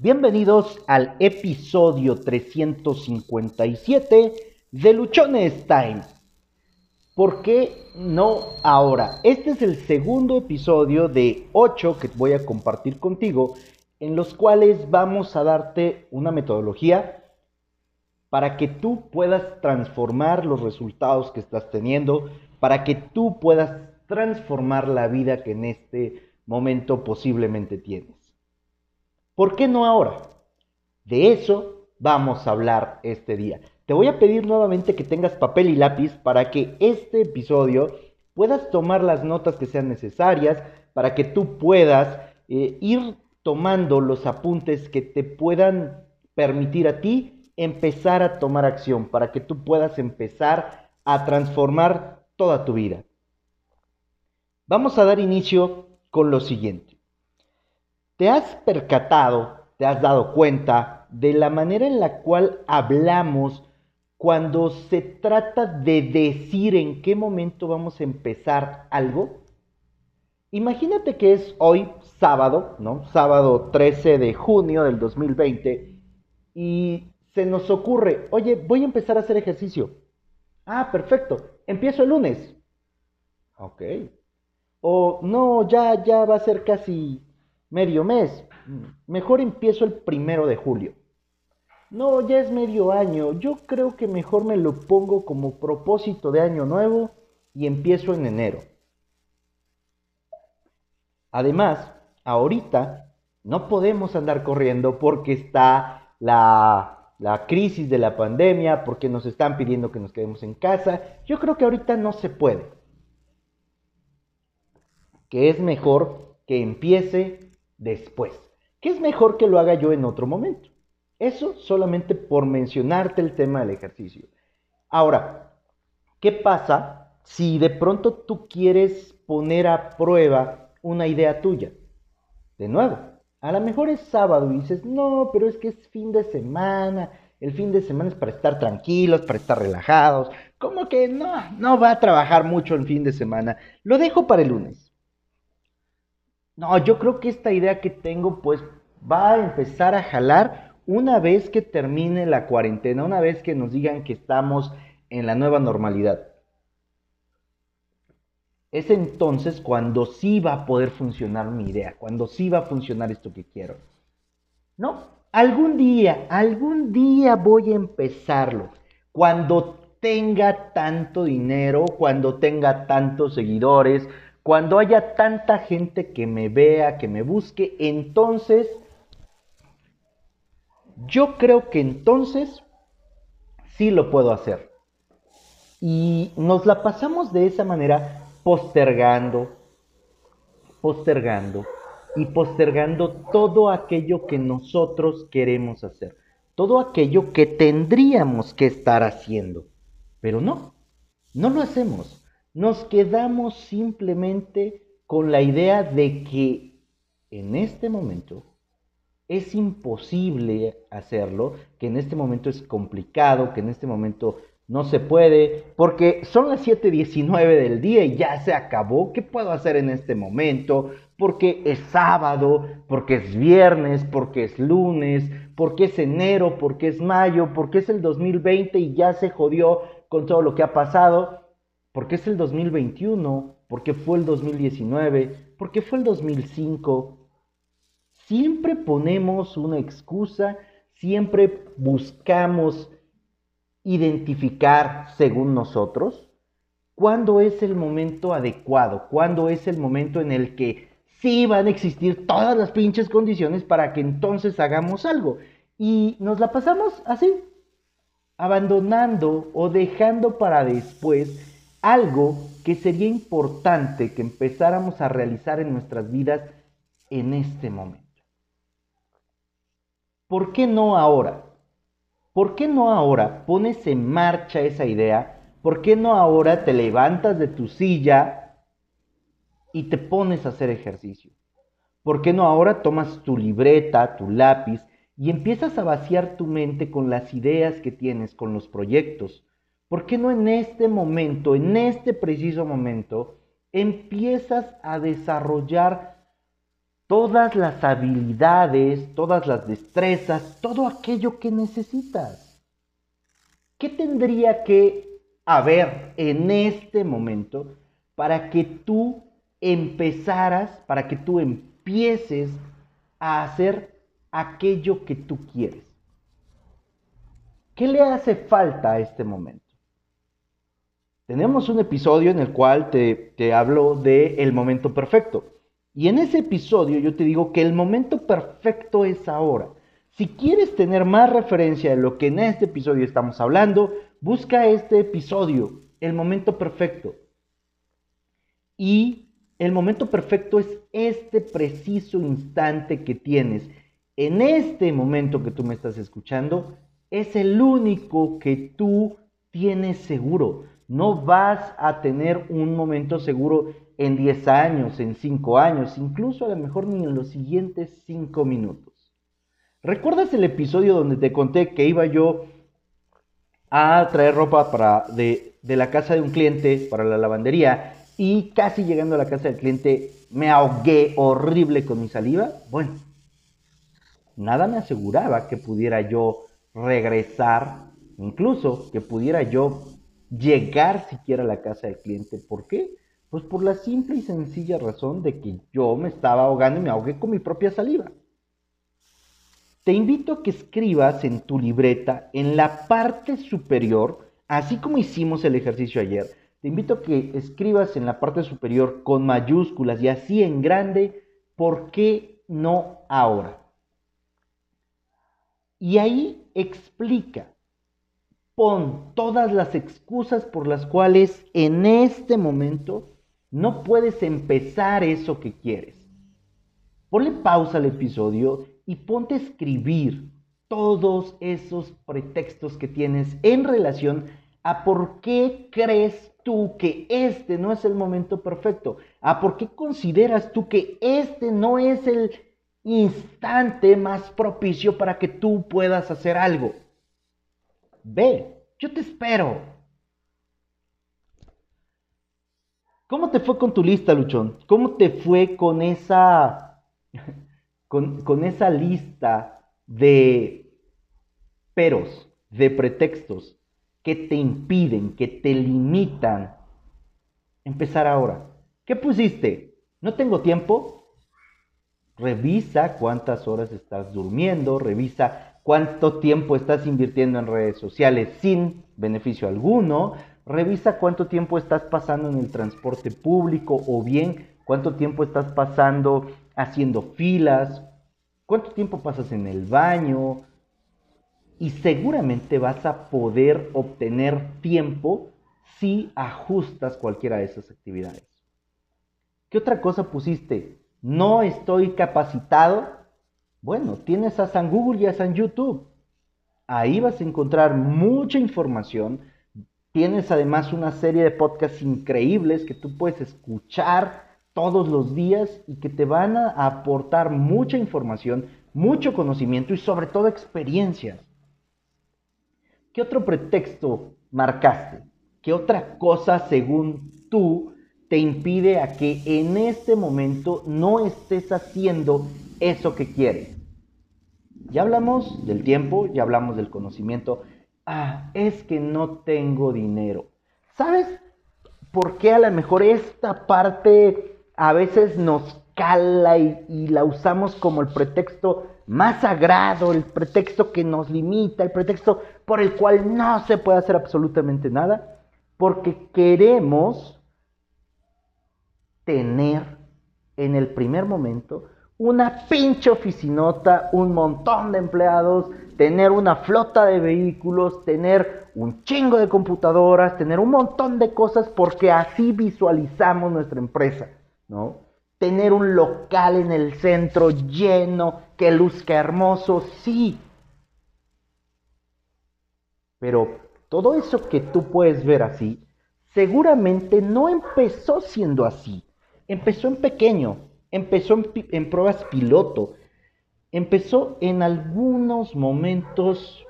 Bienvenidos al episodio 357 de Luchones Time. ¿Por qué no ahora? Este es el segundo episodio de 8 que voy a compartir contigo, en los cuales vamos a darte una metodología para que tú puedas transformar los resultados que estás teniendo, para que tú puedas transformar la vida que en este momento posiblemente tienes. ¿Por qué no ahora? De eso vamos a hablar este día. Te voy a pedir nuevamente que tengas papel y lápiz para que este episodio puedas tomar las notas que sean necesarias, para que tú puedas eh, ir tomando los apuntes que te puedan permitir a ti empezar a tomar acción, para que tú puedas empezar a transformar toda tu vida. Vamos a dar inicio con lo siguiente. ¿Te has percatado, te has dado cuenta de la manera en la cual hablamos cuando se trata de decir en qué momento vamos a empezar algo? Imagínate que es hoy sábado, ¿no? Sábado 13 de junio del 2020 y se nos ocurre, oye, voy a empezar a hacer ejercicio. Ah, perfecto, empiezo el lunes. Ok. O no, ya, ya va a ser casi medio mes. Mejor empiezo el primero de julio. No, ya es medio año. Yo creo que mejor me lo pongo como propósito de año nuevo y empiezo en enero. Además, ahorita no podemos andar corriendo porque está la, la, crisis de la pandemia, porque nos están pidiendo que nos quedemos en casa. Yo creo que ahorita no se puede. Que es mejor que empiece después. ¿Qué es mejor que lo haga yo en otro momento? Eso solamente por mencionarte el tema del ejercicio. Ahora, ¿qué pasa si de pronto tú quieres poner a prueba una idea tuya? De nuevo, a lo mejor es sábado y dices, no, pero es que es fin de semana. El fin de semana es para estar tranquilos, para estar relajados. ¿Cómo que no? No va a trabajar mucho el fin de semana. Lo dejo para el lunes. No, yo creo que esta idea que tengo pues va a empezar a jalar una vez que termine la cuarentena, una vez que nos digan que estamos en la nueva normalidad. Es entonces cuando sí va a poder funcionar mi idea, cuando sí va a funcionar esto que quiero. No, algún día, algún día voy a empezarlo. Cuando tenga tanto dinero, cuando tenga tantos seguidores, cuando haya tanta gente que me vea, que me busque, entonces, yo creo que entonces sí lo puedo hacer. Y nos la pasamos de esa manera postergando, postergando y postergando todo aquello que nosotros queremos hacer, todo aquello que tendríamos que estar haciendo. Pero no, no lo hacemos nos quedamos simplemente con la idea de que en este momento es imposible hacerlo, que en este momento es complicado, que en este momento no se puede, porque son las 7.19 del día y ya se acabó. ¿Qué puedo hacer en este momento? Porque es sábado, porque es viernes, porque es lunes, porque es enero, porque es mayo, porque es el 2020 y ya se jodió con todo lo que ha pasado. ¿Por qué es el 2021? ¿Por qué fue el 2019? ¿Por qué fue el 2005? Siempre ponemos una excusa, siempre buscamos identificar según nosotros cuándo es el momento adecuado, cuándo es el momento en el que sí van a existir todas las pinches condiciones para que entonces hagamos algo. Y nos la pasamos así, abandonando o dejando para después algo que sería importante que empezáramos a realizar en nuestras vidas en este momento. ¿Por qué no ahora? ¿Por qué no ahora pones en marcha esa idea? ¿Por qué no ahora te levantas de tu silla y te pones a hacer ejercicio? ¿Por qué no ahora tomas tu libreta, tu lápiz y empiezas a vaciar tu mente con las ideas que tienes, con los proyectos, ¿Por qué no en este momento, en este preciso momento, empiezas a desarrollar todas las habilidades, todas las destrezas, todo aquello que necesitas. ¿Qué tendría que haber en este momento para que tú empezaras, para que tú empieces a hacer aquello que tú quieres? ¿Qué le hace falta a este momento? Tenemos un episodio en el cual te, te hablo de el momento perfecto. Y en ese episodio yo te digo que el momento perfecto es ahora. Si quieres tener más referencia de lo que en este episodio estamos hablando, busca este episodio, el momento perfecto. Y el momento perfecto es este preciso instante que tienes. En este momento que tú me estás escuchando, es el único que tú tienes seguro. No vas a tener un momento seguro en 10 años, en 5 años, incluso a lo mejor ni en los siguientes 5 minutos. ¿Recuerdas el episodio donde te conté que iba yo a traer ropa para de, de la casa de un cliente para la lavandería y casi llegando a la casa del cliente me ahogué horrible con mi saliva? Bueno, nada me aseguraba que pudiera yo regresar, incluso que pudiera yo llegar siquiera a la casa del cliente. ¿Por qué? Pues por la simple y sencilla razón de que yo me estaba ahogando y me ahogué con mi propia saliva. Te invito a que escribas en tu libreta, en la parte superior, así como hicimos el ejercicio ayer, te invito a que escribas en la parte superior con mayúsculas y así en grande, ¿por qué no ahora? Y ahí explica, pon todas las excusas por las cuales en este momento no puedes empezar eso que quieres. Ponle pausa al episodio y ponte a escribir todos esos pretextos que tienes en relación a por qué crees tú que este no es el momento perfecto, a por qué consideras tú que este no es el instante más propicio para que tú puedas hacer algo. Ve, yo te espero. ¿Cómo te fue con tu lista, Luchón? ¿Cómo te fue con esa, con, esa lista de peros, de pretextos que te impiden, que te limitan empezar ahora? ¿Qué pusiste? ¿No tengo tiempo? Revisa cuántas horas estás durmiendo, revisa cuánto tiempo estás invirtiendo en redes sociales sin beneficio alguno, Revisa cuánto tiempo estás pasando en el transporte público o bien cuánto tiempo estás pasando haciendo filas, cuánto tiempo pasas en el baño y seguramente vas a poder obtener tiempo si ajustas cualquiera de esas actividades. ¿Qué otra cosa pusiste? No estoy capacitado. Bueno, tienes a San Google y a San YouTube. Ahí vas a encontrar mucha información Tienes además una serie de podcasts increíbles que tú puedes escuchar todos los días y que te van a aportar mucha información, mucho conocimiento y sobre todo experiencias. ¿Qué otro pretexto marcaste? ¿Qué otra cosa, según tú, te impide a que en este momento no estés haciendo eso que quieres? Ya hablamos del tiempo, ya hablamos del conocimiento, ah, es que no tengo dinero. ¿Sabes por qué a lo mejor esta parte a veces nos cala y, la usamos como el pretexto más sagrado, el pretexto que nos limita, el pretexto por el cual no se puede hacer absolutamente nada? Porque queremos tener en el primer momento una pinche oficinota, un montón de empleados, tener una flota de vehículos, tener un chingo de computadoras, tener un montón de cosas porque así visualizamos nuestra empresa, ¿no? Tener un local en el centro lleno, que luzca hermoso, sí. Pero todo eso que tú puedes ver así, seguramente no empezó siendo así. Empezó en pequeño, empezó en, pruebas piloto, Empezó en algunos momentos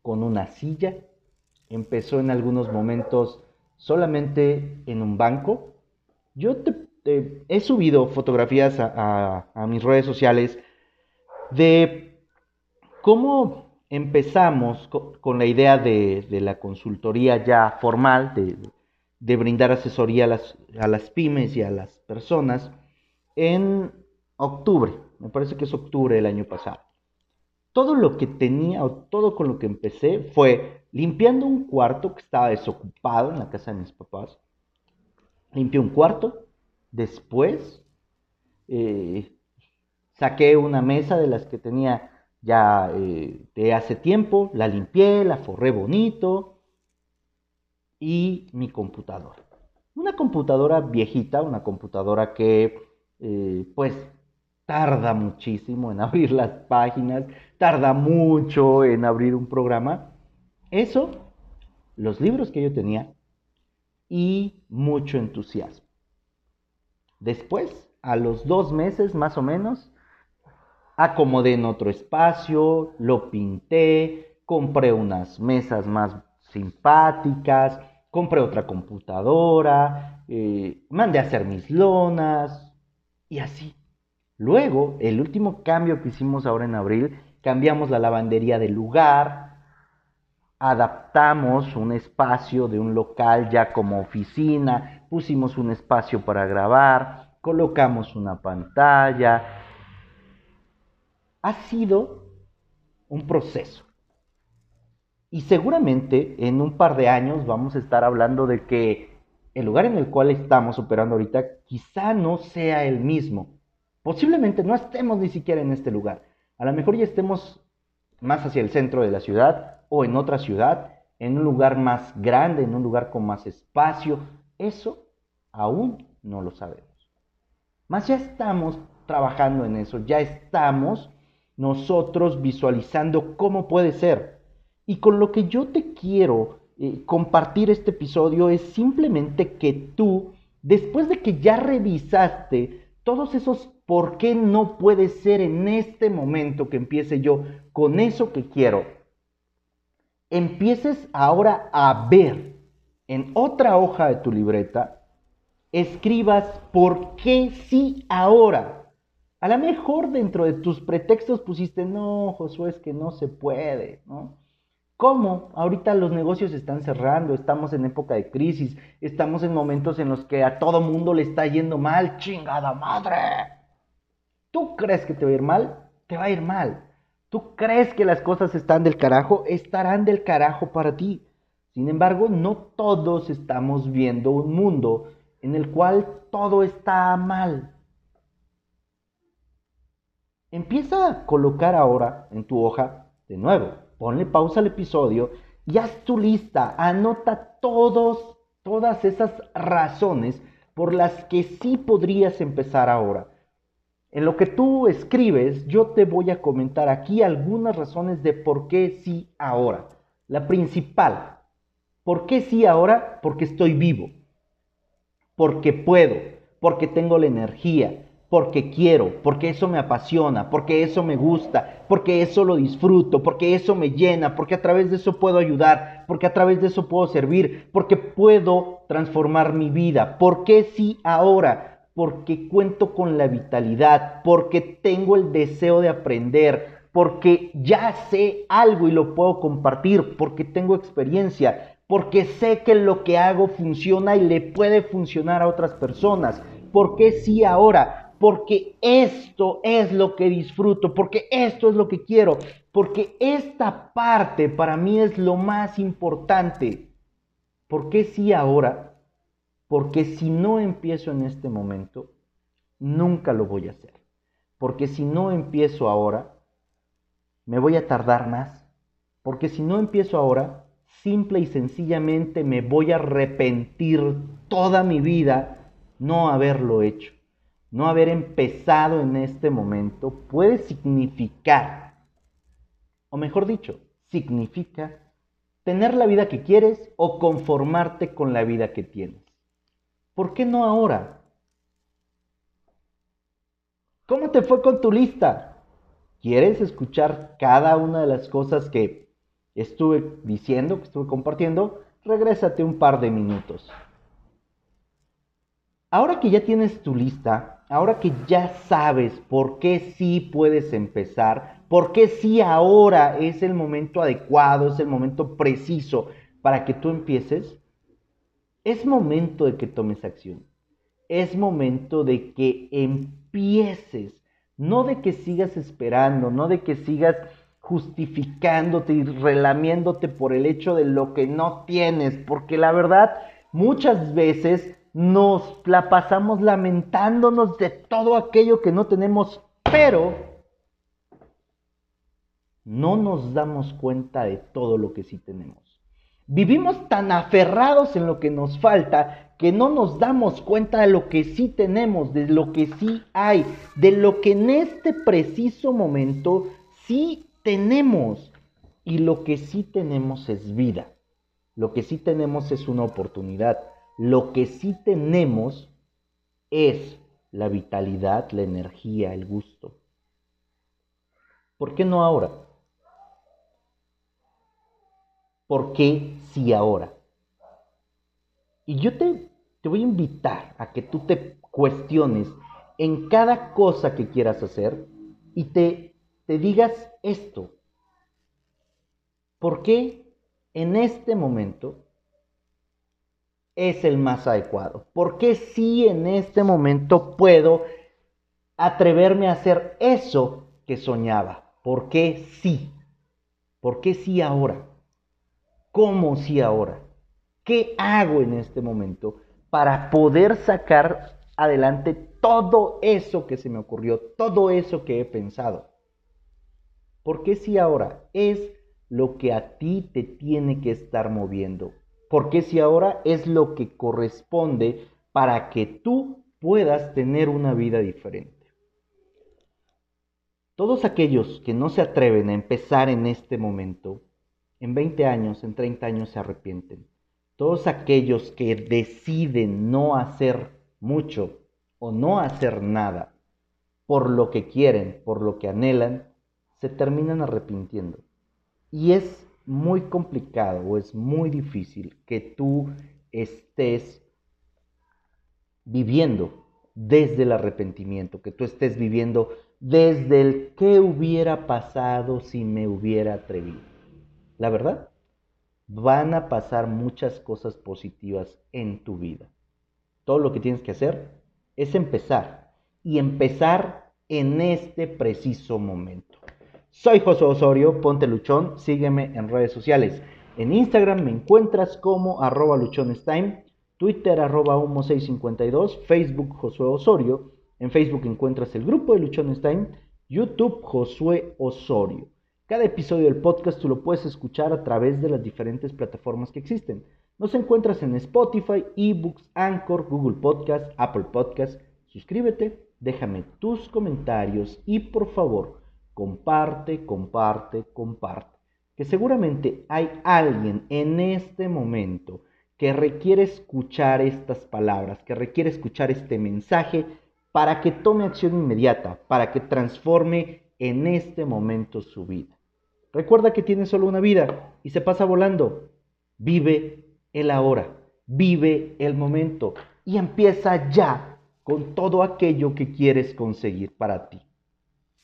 con una silla, empezó en algunos momentos solamente en un banco. Yo te he subido fotografías a, mis redes sociales de cómo empezamos con, la idea de, la consultoría ya formal, de, brindar asesoría a las pymes y a las personas en octubre, me parece que es octubre del año pasado. Todo lo que tenía o todo con lo que empecé fue limpiando un cuarto que estaba desocupado en la casa de mis papás. Limpié un cuarto, después eh, saqué una mesa de las que tenía ya eh, de hace tiempo, la limpié, la forré bonito y mi computadora. Una computadora viejita, una computadora que eh, pues tarda muchísimo en abrir las páginas, tarda mucho en abrir un programa. Eso, los libros que yo tenía y mucho entusiasmo. Después, a los dos meses más o menos, acomodé en otro espacio, lo pinté, compré unas mesas más simpáticas, compré otra computadora, eh, mandé a hacer mis lonas y así. Luego, el último cambio que hicimos ahora en abril, cambiamos la lavandería de lugar, adaptamos un espacio de un local ya como oficina, pusimos un espacio para grabar, colocamos una pantalla. Ha sido un proceso. Y seguramente en un par de años vamos a estar hablando de que el lugar en el cual estamos operando ahorita quizá no sea el mismo Posiblemente no estemos ni siquiera en este lugar. A lo mejor ya estemos más hacia el centro de la ciudad o en otra ciudad, en un lugar más grande, en un lugar con más espacio. Eso aún no lo sabemos. Mas ya estamos trabajando en eso, ya estamos nosotros visualizando cómo puede ser. Y con lo que yo te quiero eh, compartir este episodio es simplemente que tú, después de que ya revisaste todos esos ¿por qué no puede ser en este momento que empiece yo con eso que quiero? Empieces ahora a ver en otra hoja de tu libreta, escribas por qué sí ahora. A lo mejor dentro de tus pretextos pusiste, no, Josué, es que no se puede, ¿no? ¿Cómo? Ahorita los negocios están cerrando, estamos en época de crisis, estamos en momentos en los que a todo mundo le está yendo mal, chingada madre tú crees que te va a ir mal, te va a ir mal. Tú crees que las cosas están del carajo, estarán del carajo para ti. Sin embargo, no todos estamos viendo un mundo en el cual todo está mal. Empieza a colocar ahora en tu hoja, de nuevo, ponle pausa al episodio y haz tu lista, anota todos, todas esas razones por las que sí podrías empezar ahora. En lo que tú escribes, yo te voy a comentar aquí algunas razones de por qué sí ahora. La principal, ¿por qué sí ahora? Porque estoy vivo, porque puedo, porque tengo la energía, porque quiero, porque eso me apasiona, porque eso me gusta, porque eso lo disfruto, porque eso me llena, porque a través de eso puedo ayudar, porque a través de eso puedo servir, porque puedo transformar mi vida. ¿Por qué sí ahora? porque cuento con la vitalidad, porque tengo el deseo de aprender, porque ya sé algo y lo puedo compartir, porque tengo experiencia, porque sé que lo que hago funciona y le puede funcionar a otras personas. ¿Por qué sí ahora? Porque esto es lo que disfruto, porque esto es lo que quiero, porque esta parte para mí es lo más importante. ¿Por qué sí ahora? Porque si no empiezo en este momento, nunca lo voy a hacer. Porque si no empiezo ahora, me voy a tardar más. Porque si no empiezo ahora, simple y sencillamente me voy a arrepentir toda mi vida no haberlo hecho. No haber empezado en este momento puede significar, o mejor dicho, significa tener la vida que quieres o conformarte con la vida que tienes. ¿Por qué no ahora? ¿Cómo te fue con tu lista? ¿Quieres escuchar cada una de las cosas que estuve diciendo, que estuve compartiendo? Regrésate un par de minutos. ahora que ya tienes tu lista, ahora que ya sabes por qué sí puedes empezar, por qué sí ahora es el momento adecuado, es el momento preciso para que tú empieces, es momento de que tomes acción. Es momento de que empieces, no de que sigas esperando, no de que sigas justificándote y relamiéndote por el hecho de lo que no tienes, porque la verdad muchas veces nos la pasamos lamentándonos de todo aquello que no tenemos, pero no nos damos cuenta de todo lo que sí tenemos. Vivimos tan aferrados en lo que nos falta que no nos damos cuenta de lo que sí tenemos, de lo que sí hay, de lo que en este preciso momento sí tenemos. Y lo que sí tenemos es vida. Lo que sí tenemos es una oportunidad. Lo que sí tenemos es la vitalidad, la energía, el gusto. ¿Por qué no ahora? ¿Por qué sí ahora? Y yo te, te voy a invitar a que tú te cuestiones en cada cosa que quieras hacer y te, te digas esto. ¿Por qué en este momento es el más adecuado? ¿Por qué sí en este momento puedo atreverme a hacer eso que soñaba? ¿Por qué sí? ¿Por qué sí ahora? ¿Cómo sí ahora? ¿Qué hago en este momento para poder sacar adelante todo eso que se me ocurrió, todo eso que he pensado? ¿Por qué si ahora es lo que a ti te tiene que estar moviendo? ¿Por qué si ahora es lo que corresponde para que tú puedas tener una vida diferente? Todos aquellos que no se atreven a empezar en este momento en 20 años, en 30 años se arrepienten. Todos aquellos que deciden no hacer mucho o no hacer nada por lo que quieren, por lo que anhelan, se terminan arrepintiendo. Y es muy complicado o es muy difícil que tú estés viviendo desde el arrepentimiento, que tú estés viviendo desde el qué hubiera pasado si me hubiera atrevido. La verdad, van a pasar muchas cosas positivas en tu vida. Todo lo que tienes que hacer es empezar y empezar en este preciso momento. Soy José Osorio, ponte luchón, sígueme en redes sociales. En Instagram me encuentras como arroba luchonestime, Twitter arroba humo652, Facebook Josué Osorio, en Facebook encuentras el grupo de Luchones YouTube Josué Osorio. Cada episodio del podcast tú lo puedes escuchar a través de las diferentes plataformas que existen. Nos encuentras en Spotify, eBooks, Anchor, Google Podcast, Apple Podcast. Suscríbete, déjame tus comentarios y por favor, comparte, comparte, comparte. Que seguramente hay alguien en este momento que requiere escuchar estas palabras, que requiere escuchar este mensaje para que tome acción inmediata, para que transforme en este momento su vida. Recuerda que tienes solo una vida y se pasa volando. Vive el ahora, vive el momento y empieza ya con todo aquello que quieres conseguir para ti.